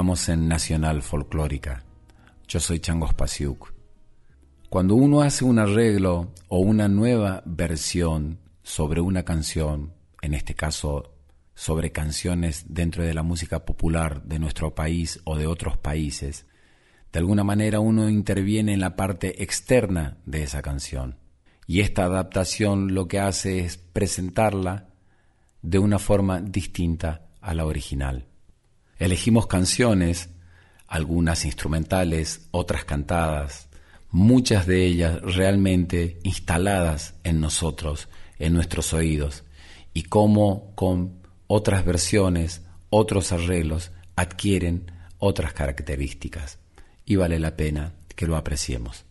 Estamos en Nacional Folclórica. Yo soy Changos Pasiuk. Cuando uno hace un arreglo o una nueva versión sobre una canción, en este caso sobre canciones dentro de la música popular de nuestro país o de otros países, de alguna manera uno interviene en la parte externa de esa canción. Y esta adaptación lo que hace es presentarla de una forma distinta a la original. Elegimos canciones, algunas instrumentales, otras cantadas, muchas de ellas realmente instaladas en nosotros, en nuestros oídos, y cómo con otras versiones, otros arreglos, adquieren otras características. Y vale la pena que lo apreciemos.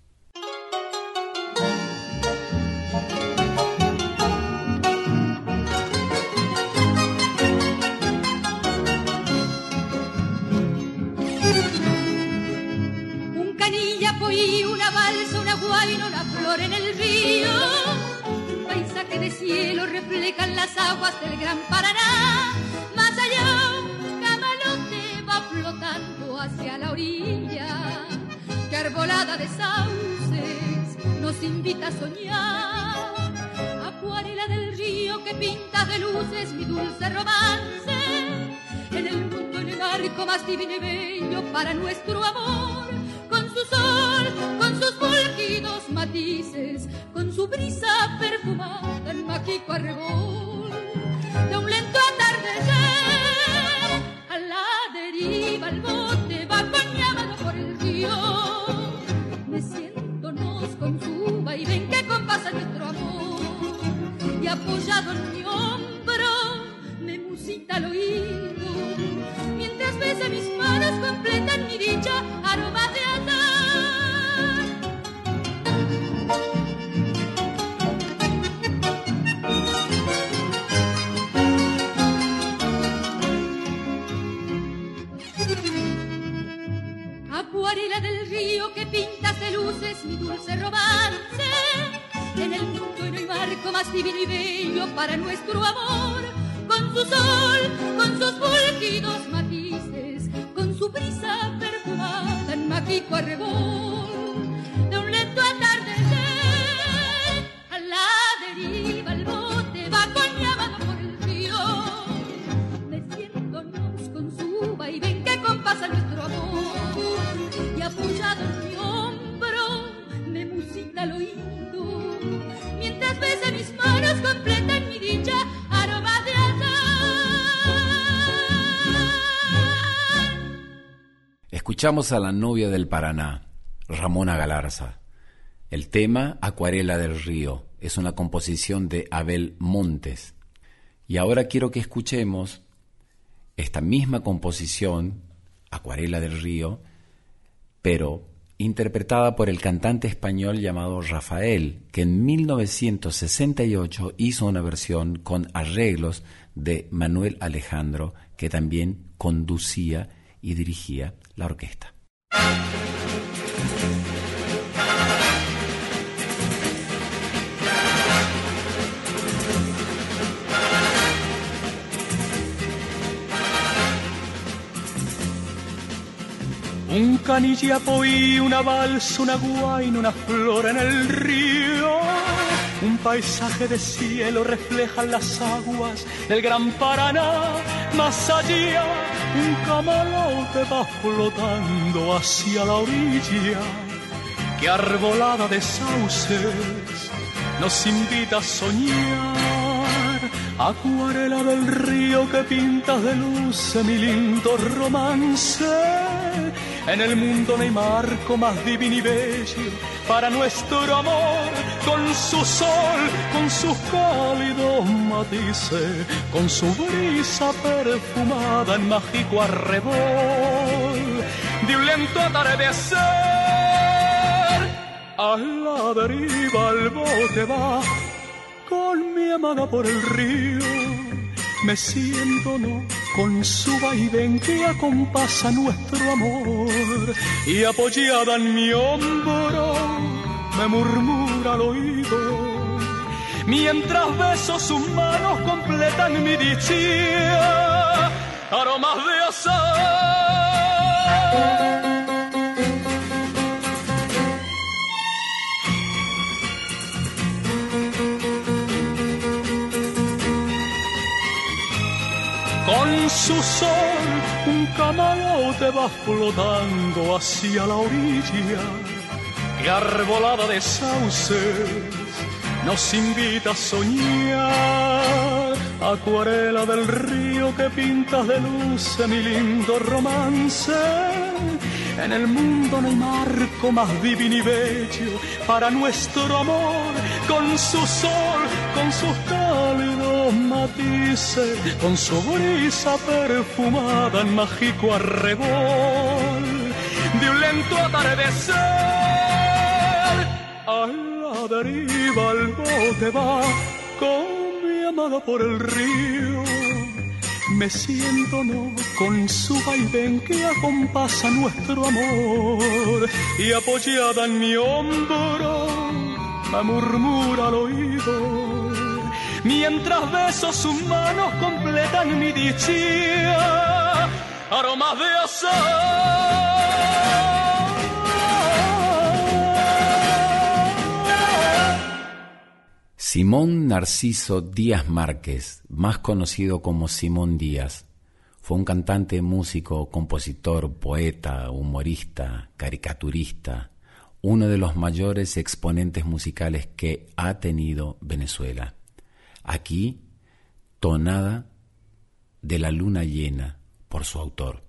Aguas del gran Paraná. Más allá un camalote va flotando hacia la orilla, que arbolada de sauces nos invita a soñar. Acuarela del río que pinta de luces mi dulce romance. En el mundo en el arco más divino y bello para nuestro amor, con su sol, con sus matices, con su brisa perfumada en mágico arrebol de un lento atardecer. A la deriva el bote va bañado por el río. Meciéndonos con su vaivén que compasa nuestro amor. Y apoyado en mi hombro me musita al oído. Mientras besa mis manos completan mi dicha luces mi dulce romance. En el mundo no hay marco más divino y bello para nuestro amor. Con su sol, con sus fulgidos matices, con su brisa perfumada en mágico arrebol Escuchamos a la novia del Paraná, Ramona Galarza. El tema Acuarela del Río es una composición de Abel Montes. Y ahora quiero que escuchemos esta misma composición, Acuarela del Río, pero interpretada por el cantante español llamado Rafael, que en 1968 hizo una versión con arreglos de Manuel Alejandro, que también conducía y dirigía la orquesta. Un canillapo y una balsa, una guaina, una flor en el río. Un paisaje de cielo reflejan las aguas del gran Paraná. Más allá, un camalote va flotando hacia la orilla. Que arbolada de sauces nos invita a soñar. Acuarela del río que pintas de luz, mi lindo romance en el mundo no hay marco más divino y bello para nuestro amor, con su sol, con sus cálidos matices, con su brisa perfumada en mágico arrebol. De un lento atardecer. A la deriva el bote va. Con mi amada por el río me siento no con su vaivén que acompasa nuestro amor. Y apoyada en mi hombro me murmura al oído. Mientras beso sus manos completan mi dicha aromas de azar su sol un camalote va flotando hacia la orilla que arbolada de sauces nos invita a soñar. Acuarela del río que pintas de luz mi lindo romance. En el mundo no hay marco más divino y bello para nuestro amor, con su sol, con sus cálidos matices, con su brisa perfumada en mágico arrebol de un lento atardecer. A la deriva el bote va con mi amada por el río. Me siento no con su vaivén que acompasa nuestro amor. Y apoyada en mi hombro me murmura al oído. Mientras beso sus manos completan mi dicha aromas de azar Simón Narciso Díaz Márquez, más conocido como Simón Díaz, fue un cantante, músico, compositor, poeta, humorista, caricaturista, uno de los mayores exponentes musicales que ha tenido Venezuela. Aquí, tonada de la luna llena por su autor.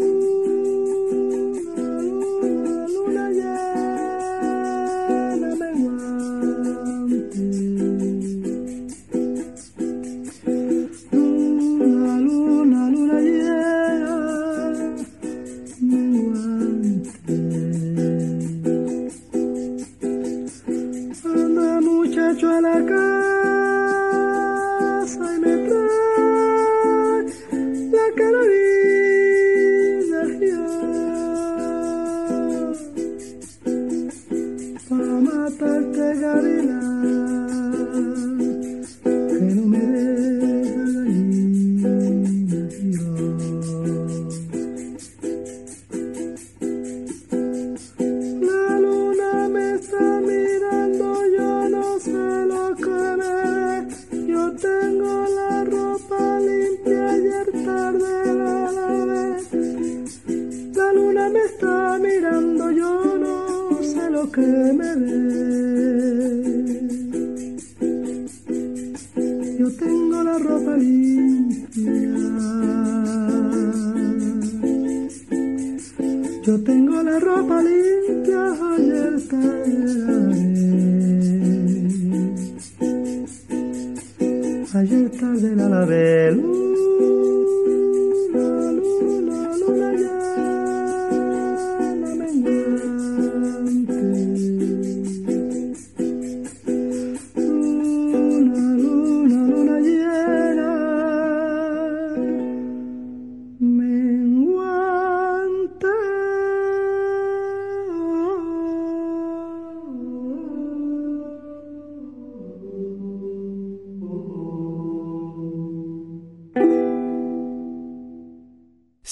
que me ve. Yo tengo la ropa limpia. Yo tengo la ropa limpia, ayer tarde. Ayer tarde la lavé.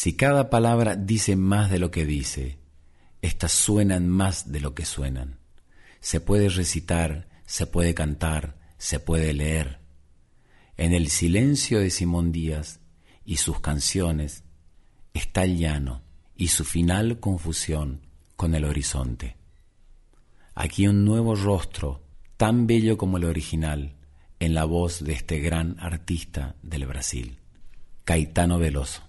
Si cada palabra dice más de lo que dice, éstas suenan más de lo que suenan. Se puede recitar, se puede cantar, se puede leer. En el silencio de Simón Díaz y sus canciones está el llano y su final confusión con el horizonte. Aquí un nuevo rostro, tan bello como el original, en la voz de este gran artista del Brasil, Caetano Veloso.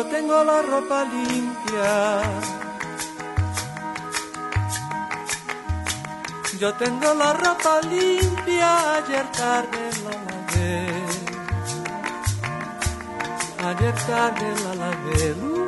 Yo tengo la ropa limpia. Yo tengo la ropa limpia, ayer tarde la lavé. Ayer tarde la lavé.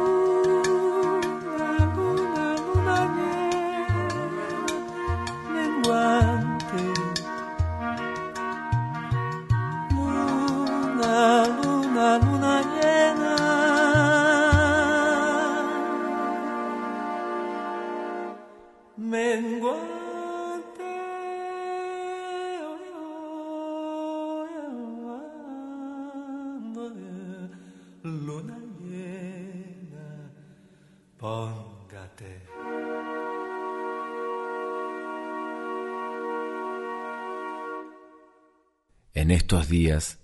Estos días,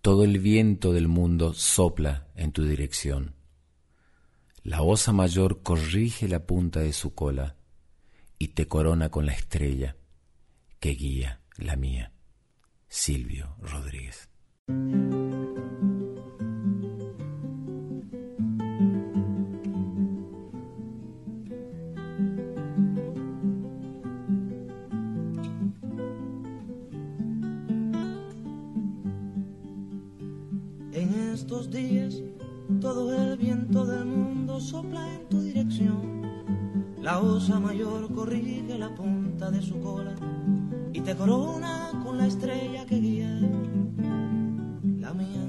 todo el viento del mundo sopla en tu dirección. La osa mayor corrige la punta de su cola y te corona con la estrella que guía la mía. Silvio Rodríguez. Todo el viento del mundo sopla en tu dirección. La osa mayor corrige la punta de su cola y te corona con la estrella que guía la mía.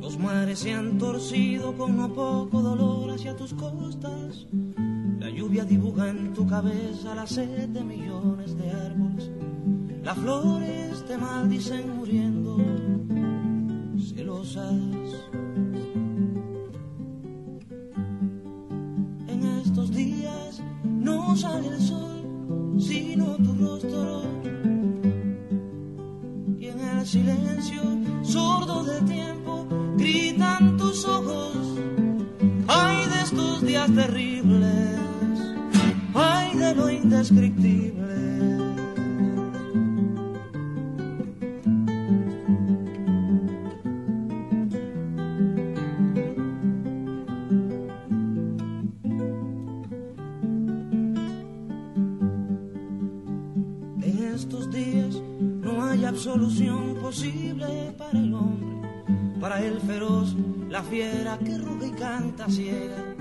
Los mares se han torcido con no poco dolor hacia tus costas. La lluvia dibuja en tu cabeza la sed de millones de árboles. Las flores te maldicen muriendo celosas. En estos días no sale el sol, sino tu rostro. Y en el silencio sordo del tiempo gritan tus ojos. Ay de estos días terribles, ay de lo indescriptible. Absolución posible para el hombre, para el feroz, la fiera que ruge y canta ciega,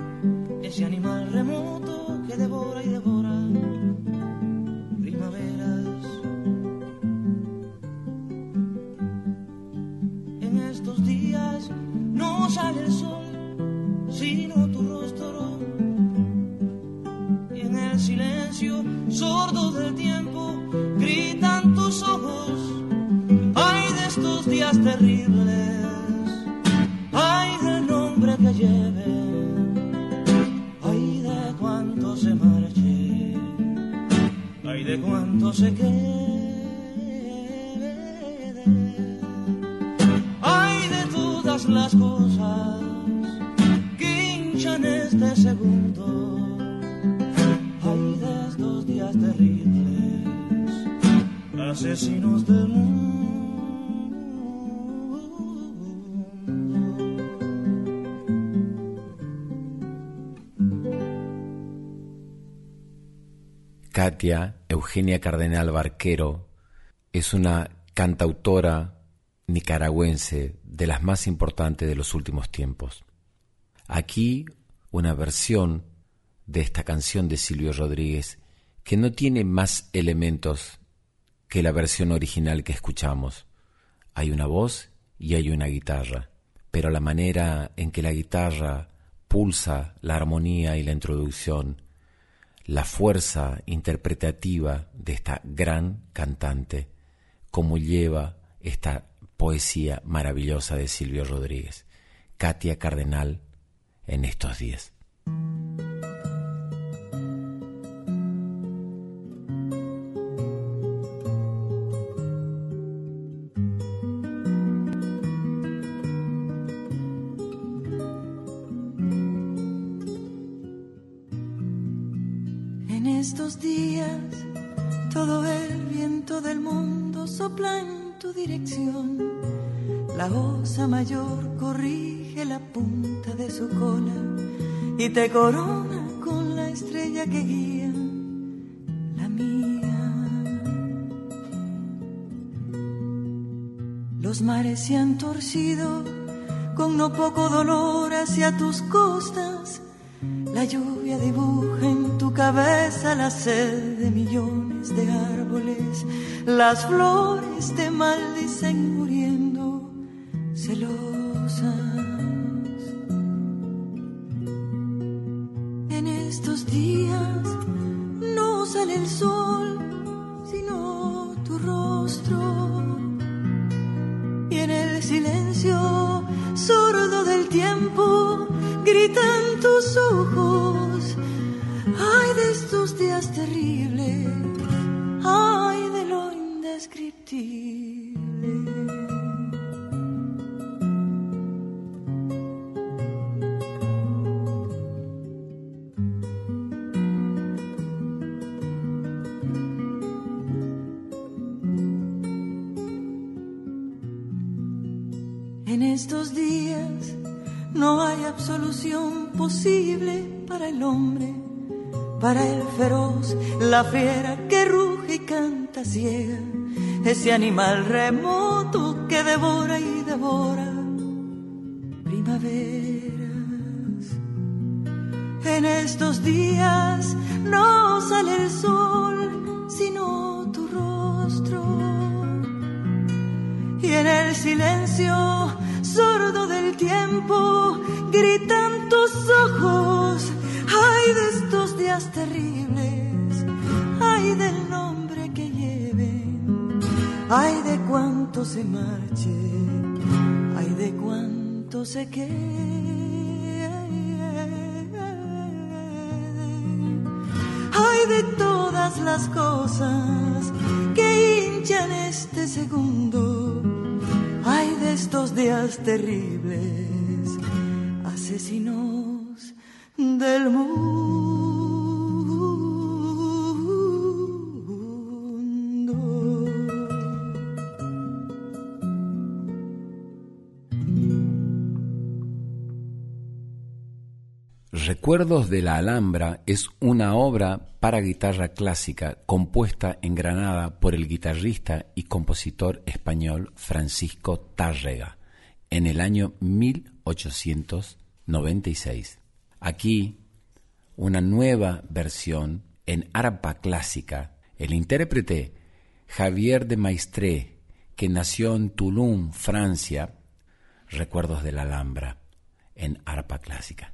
días terribles, ay del nombre que lleve, ay de cuánto se marche, ay de cuánto se quede, ay de todas las cosas que hinchan este segundo. Ay de estos días terribles, asesinos del Katia Eugenia Cardenal Barquero es una cantautora nicaragüense de las más importantes de los últimos tiempos. Aquí una versión de esta canción de Silvio Rodríguez que no tiene más elementos que la versión original que escuchamos. Hay una voz y hay una guitarra, pero la manera en que la guitarra pulsa la armonía y la introducción, la fuerza interpretativa de esta gran cantante, como lleva esta poesía maravillosa de Silvio Rodríguez, Katia Cardenal, en estos días. En tu dirección. La osa mayor corrige la punta de su cola y te corona con la estrella que guía la mía. Los mares se han torcido con no poco dolor hacia tus costas. La lluvia dibuja en tu cabeza la sed de millones de árboles. Las flores te maldicen muriendo celosas. En estos días no sale el sol, días terribles, ay de lo indescriptible. En estos días no hay absolución posible para el hombre, para el la fiera que ruge y canta ciega, ese animal remoto que devora y devora primaveras. En estos días no sale el sol, sino tu rostro. Y en el silencio sordo del tiempo gritan tus ojos. Ay de estos días terribles, ay de cuánto se marche, ay de cuánto se quede. Ay de todas las cosas que hinchan este segundo, ay de estos días terribles, asesinos del mundo. Recuerdos de la Alhambra es una obra para guitarra clásica compuesta en Granada por el guitarrista y compositor español Francisco Tárrega en el año 1896. Aquí, una nueva versión en arpa clásica. El intérprete Javier de Maistre, que nació en Toulon, Francia, Recuerdos de la Alhambra en arpa clásica.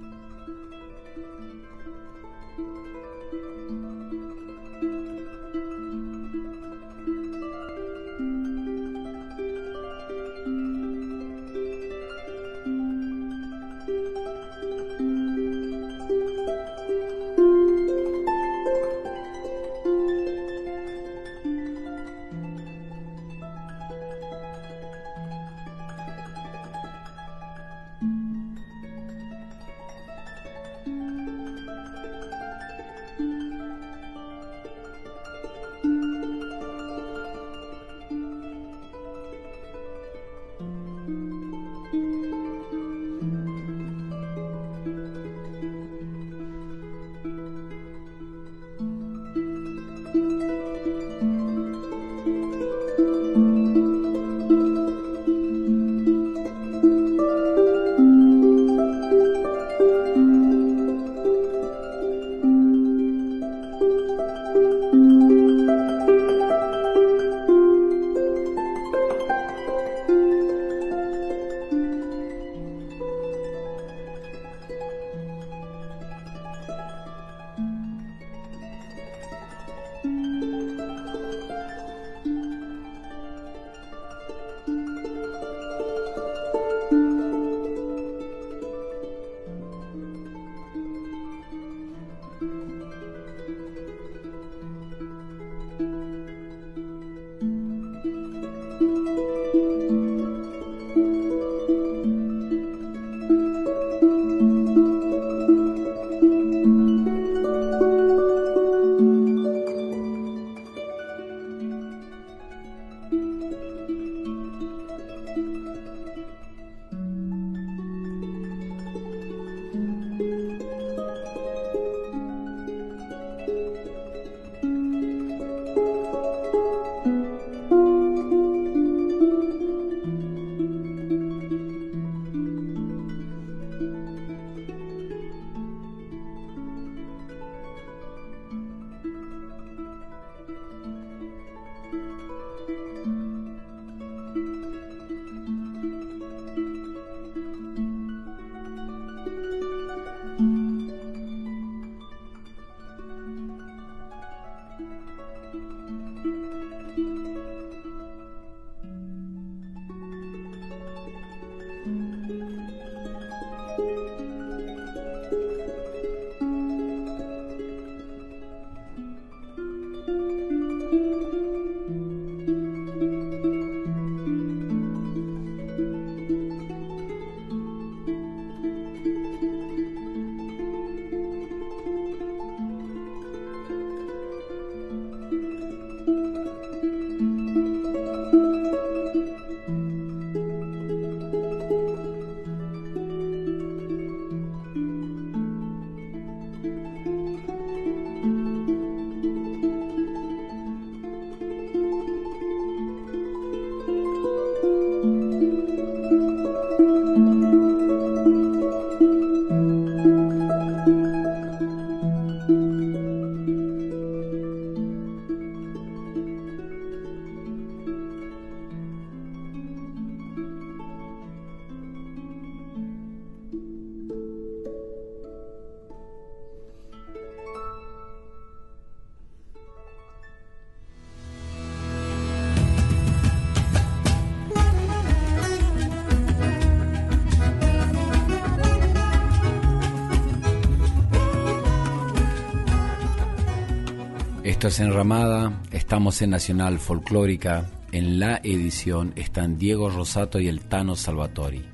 Esto es Enramada, estamos en Nacional Folclórica. En la edición están Diego Rosato y el Tano Salvatori.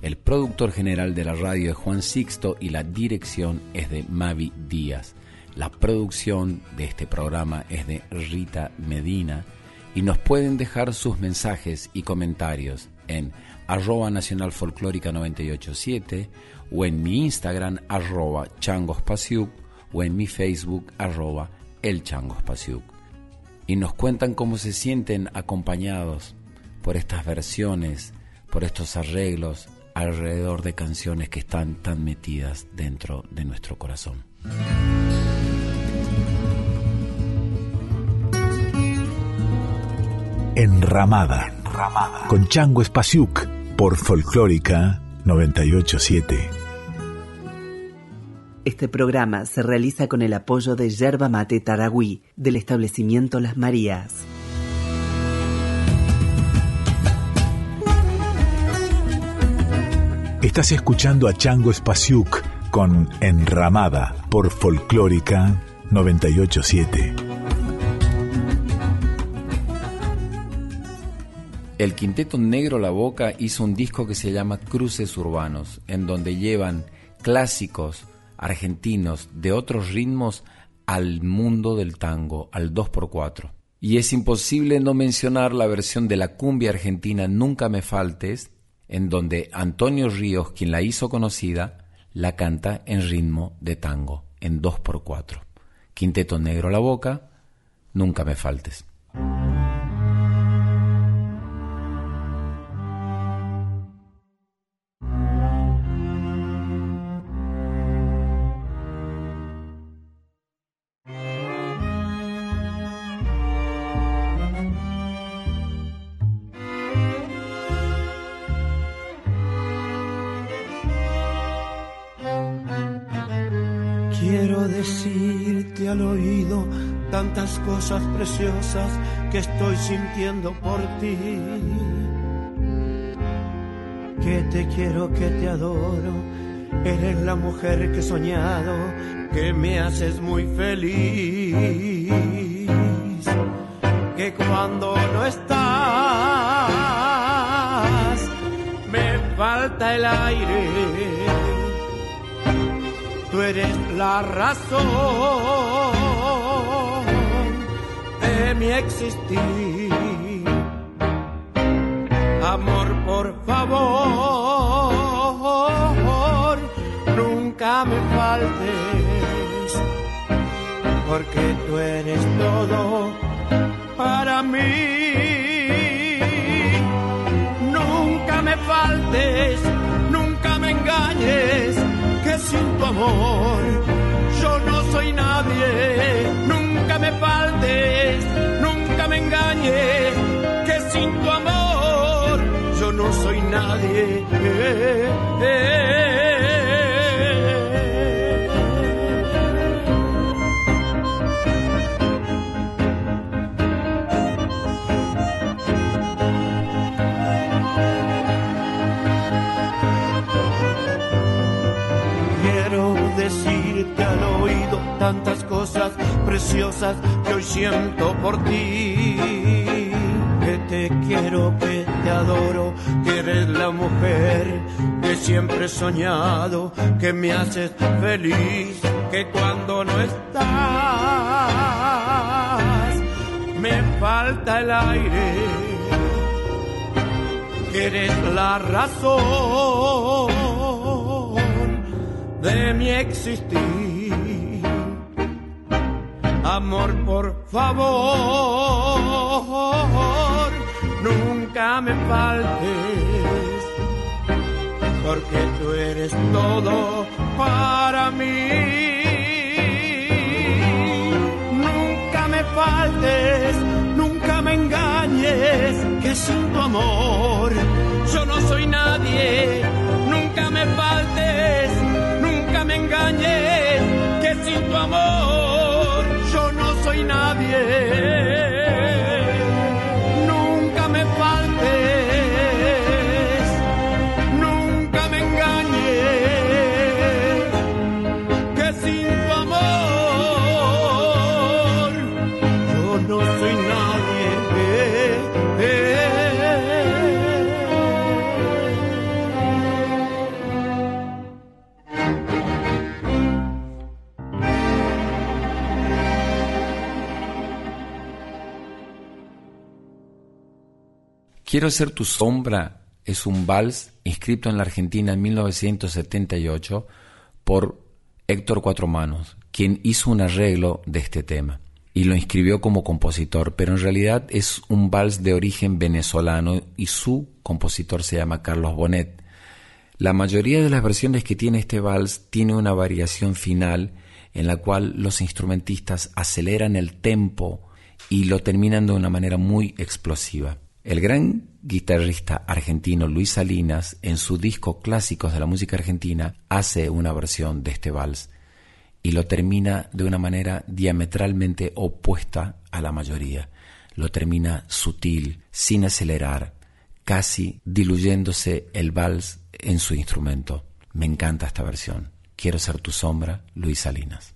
El productor general de la radio es Juan Sixto y la dirección es de Mavi Díaz. La producción de este programa es de Rita Medina y nos pueden dejar sus mensajes y comentarios en arroba nacional folclórica 987 o en mi Instagram arroba changospasiuk o en mi Facebook arroba el changospasiuk. Y nos cuentan cómo se sienten acompañados por estas versiones, por estos arreglos alrededor de canciones que están tan metidas dentro de nuestro corazón. Enramada, Enramada. con Chango Espasiuk por Folclórica 987. Este programa se realiza con el apoyo de Yerba Mate Taragüí del establecimiento Las Marías. Estás escuchando a Chango Espasiuk con Enramada por Folclórica 987. El Quinteto Negro La Boca hizo un disco que se llama Cruces Urbanos, en donde llevan clásicos argentinos de otros ritmos al mundo del tango, al 2x4. Y es imposible no mencionar la versión de la cumbia argentina Nunca me faltes, en donde Antonio Ríos, quien la hizo conocida, la canta en ritmo de tango, en 2x4. Quinteto Negro La Boca, Nunca me faltes. Cosas preciosas que estoy sintiendo por ti. Que te quiero, que te adoro, eres la mujer que he soñado, que me haces muy feliz. Que cuando no estás, me falta el aire. Tú eres la razón mi existir. Amor, por favor, nunca me faltes, porque tú eres todo para mí. Nunca me faltes, nunca me engañes, que sin tu amor yo no soy nadie. Nunca me faltes que sin tu amor yo no soy nadie. Quiero decirte al oído tantas cosas preciosas que hoy siento por ti. Te quiero, que te adoro, que eres la mujer que siempre he soñado, que me haces feliz, que cuando no estás me falta el aire, que eres la razón de mi existir. Amor, por favor, nunca me faltes, porque tú eres todo para mí. Nunca me faltes, nunca me engañes, que sin tu amor yo no soy nadie. Nunca me faltes, nunca me engañes, que sin tu amor soy nadie. Quiero ser tu sombra es un vals inscrito en la Argentina en 1978 por Héctor Cuatro Manos, quien hizo un arreglo de este tema y lo inscribió como compositor, pero en realidad es un vals de origen venezolano y su compositor se llama Carlos Bonet. La mayoría de las versiones que tiene este vals tiene una variación final en la cual los instrumentistas aceleran el tempo y lo terminan de una manera muy explosiva. El gran guitarrista argentino Luis Salinas, en su disco Clásicos de la Música Argentina, hace una versión de este vals y lo termina de una manera diametralmente opuesta a la mayoría. Lo termina sutil, sin acelerar, casi diluyéndose el vals en su instrumento. Me encanta esta versión. Quiero ser tu sombra, Luis Salinas.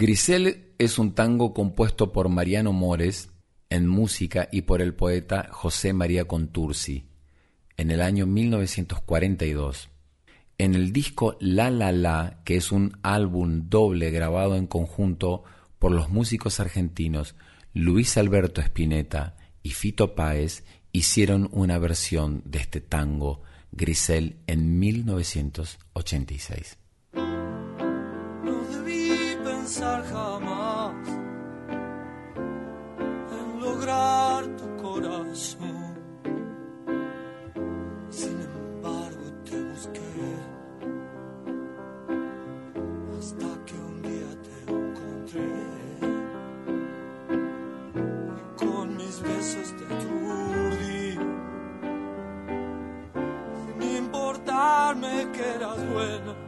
Grisel es un tango compuesto por Mariano Mores en música y por el poeta José María Contursi en el año 1942. En el disco La La La, que es un álbum doble grabado en conjunto por los músicos argentinos Luis Alberto Spinetta y Fito Páez, hicieron una versión de este tango Grisel en 1986. Jamás en lograr tu corazón. Sin embargo, te busqué hasta que un día te encontré. Con mis besos te aturdí, sin importarme que eras bueno.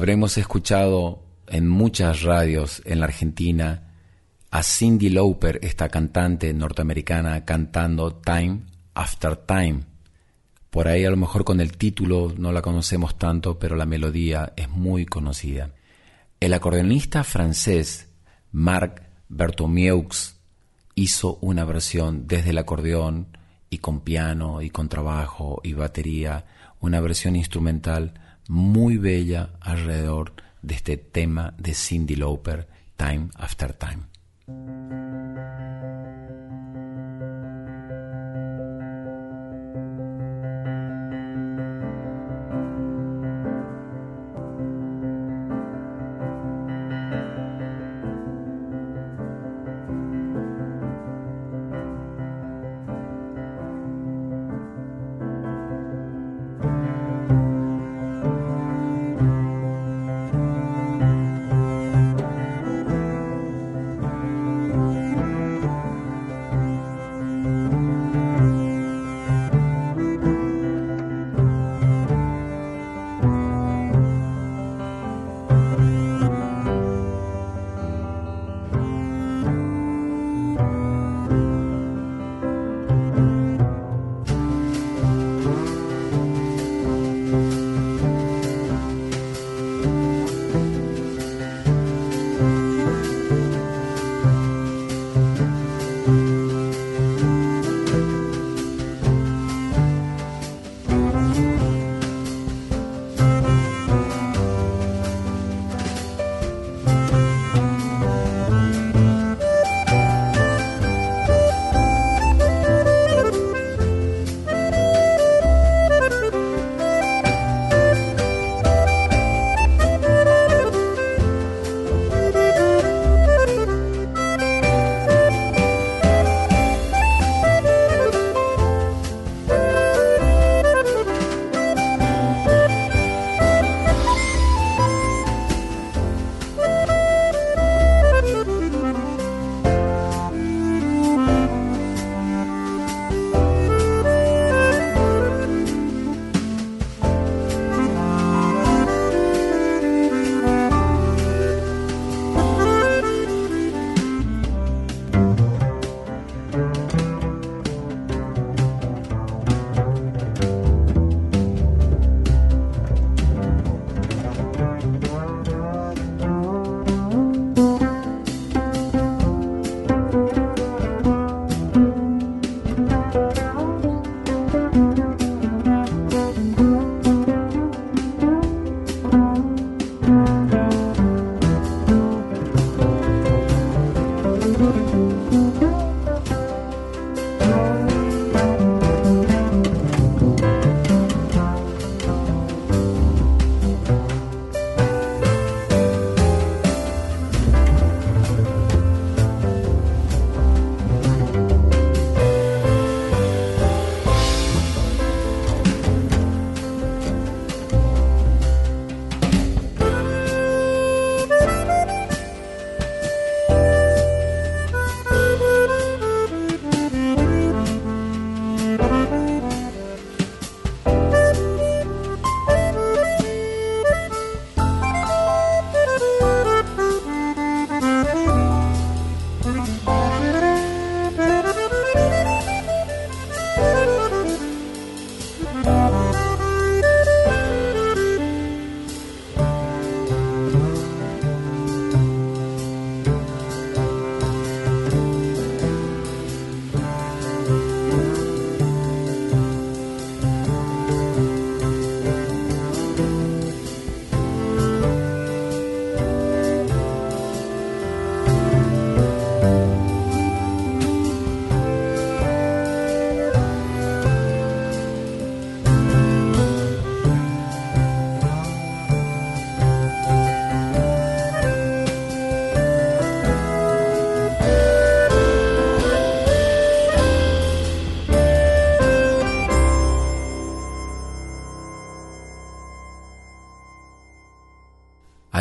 Habremos escuchado en muchas radios en la Argentina a Cindy Lauper, esta cantante norteamericana, cantando Time After Time. Por ahí a lo mejor con el título no la conocemos tanto, pero la melodía es muy conocida. El acordeonista francés Marc Bertomieux hizo una versión desde el acordeón y con piano y con trabajo y batería, una versión instrumental muy bella alrededor de este tema de Cindy Lauper, Time After Time.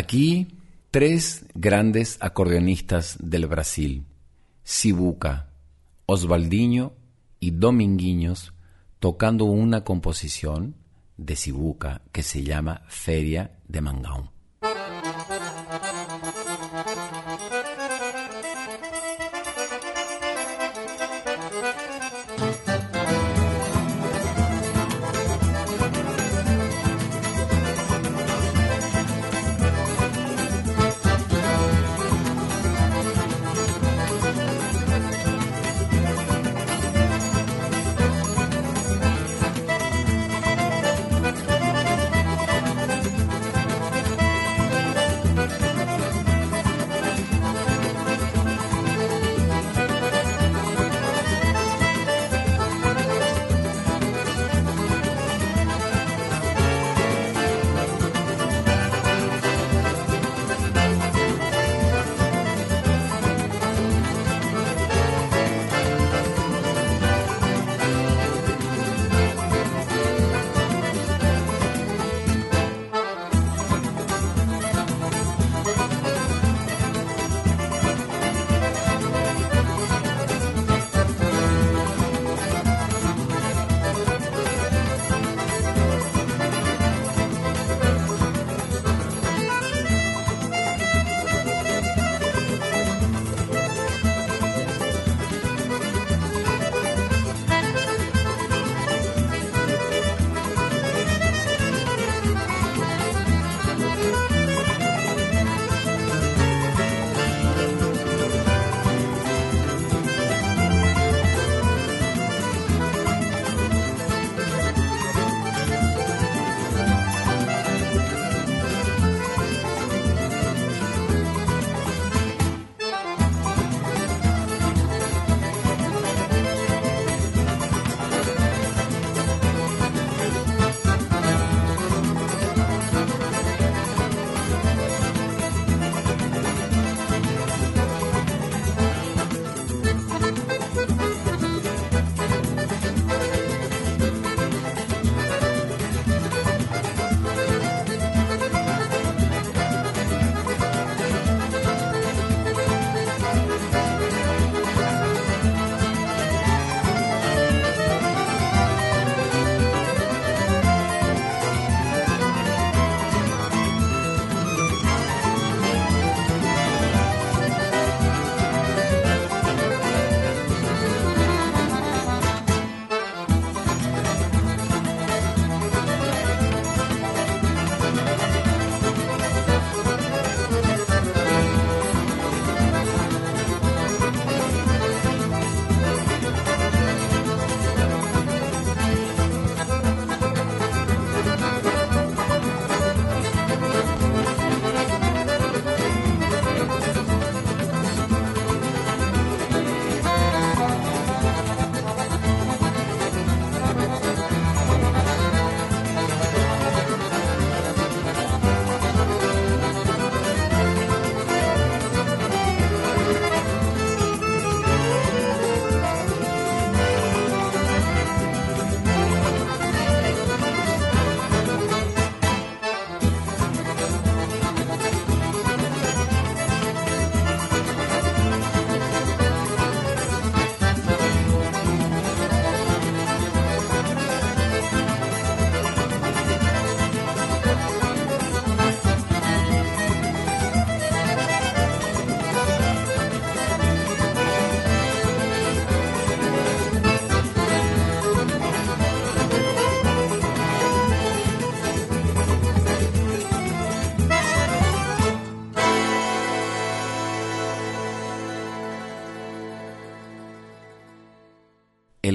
Aquí tres grandes acordeonistas del Brasil, Sibuca, Osvaldinho y Dominguinhos, tocando una composición de Sibuca que se llama Feria de Mangão.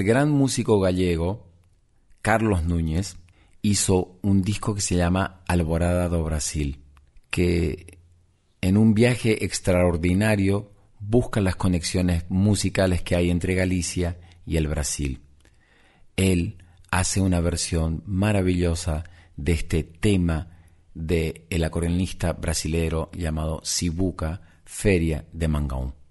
El gran músico gallego Carlos Núñez hizo un disco que se llama Alborada do Brasil, que en un viaje extraordinario busca las conexiones musicales que hay entre Galicia y el Brasil. Él hace una versión maravillosa de este tema de el acordeonista brasilero llamado Sibuca, Feria de Mangaún.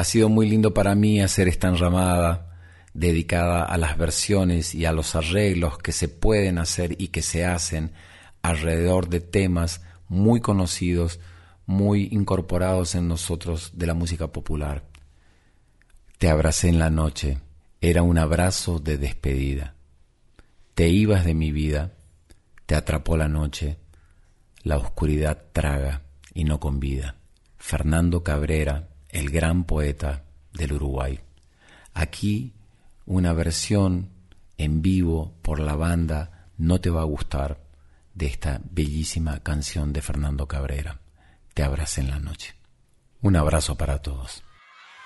Ha sido muy lindo para mí hacer esta enramada dedicada a las versiones y a los arreglos que se pueden hacer y que se hacen alrededor de temas muy conocidos, muy incorporados en nosotros de la música popular. Te abracé en la noche, era un abrazo de despedida. Te ibas de mi vida, te atrapó la noche, la oscuridad traga y no convida. Fernando Cabrera, el gran poeta del Uruguay. Aquí una versión en vivo por la banda No te va a gustar de esta bellísima canción de Fernando Cabrera. Te abracé en la noche. Un abrazo para todos.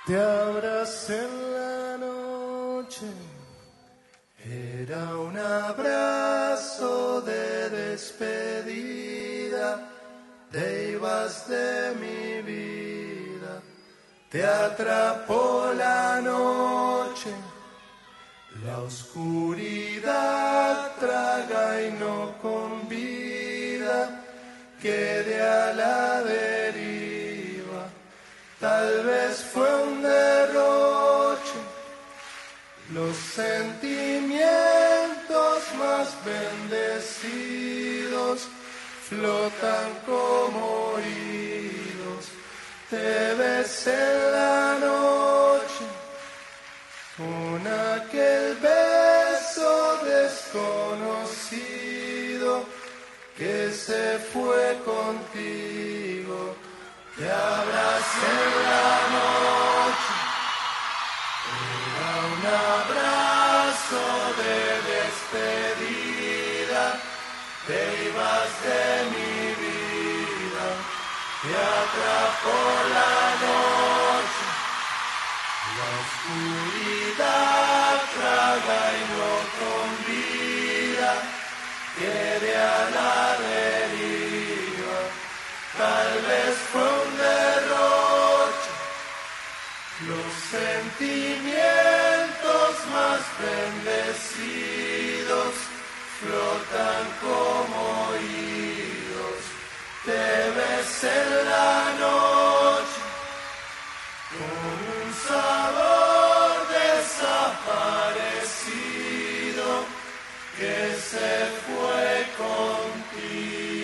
Te abracé en la noche, era un abrazo de despedida, te ibas de mi vida, te atrapó la noche la oscuridad traga y no convida, quede a la deriva. Tal vez fue un derroche, los sentimientos más bendecidos flotan como. Te ves en la noche con aquel beso desconocido que se fue contigo, te abracé en la noche, era un abrazo de despedida, te ibas de vida, que atrapó la noche. La oscuridad traga y no convida, quede a la deriva. Tal vez fue un derroche, los sentimientos más bendecidos flotan como ir. Te ves en la noche con un sabor desaparecido que se fue contigo.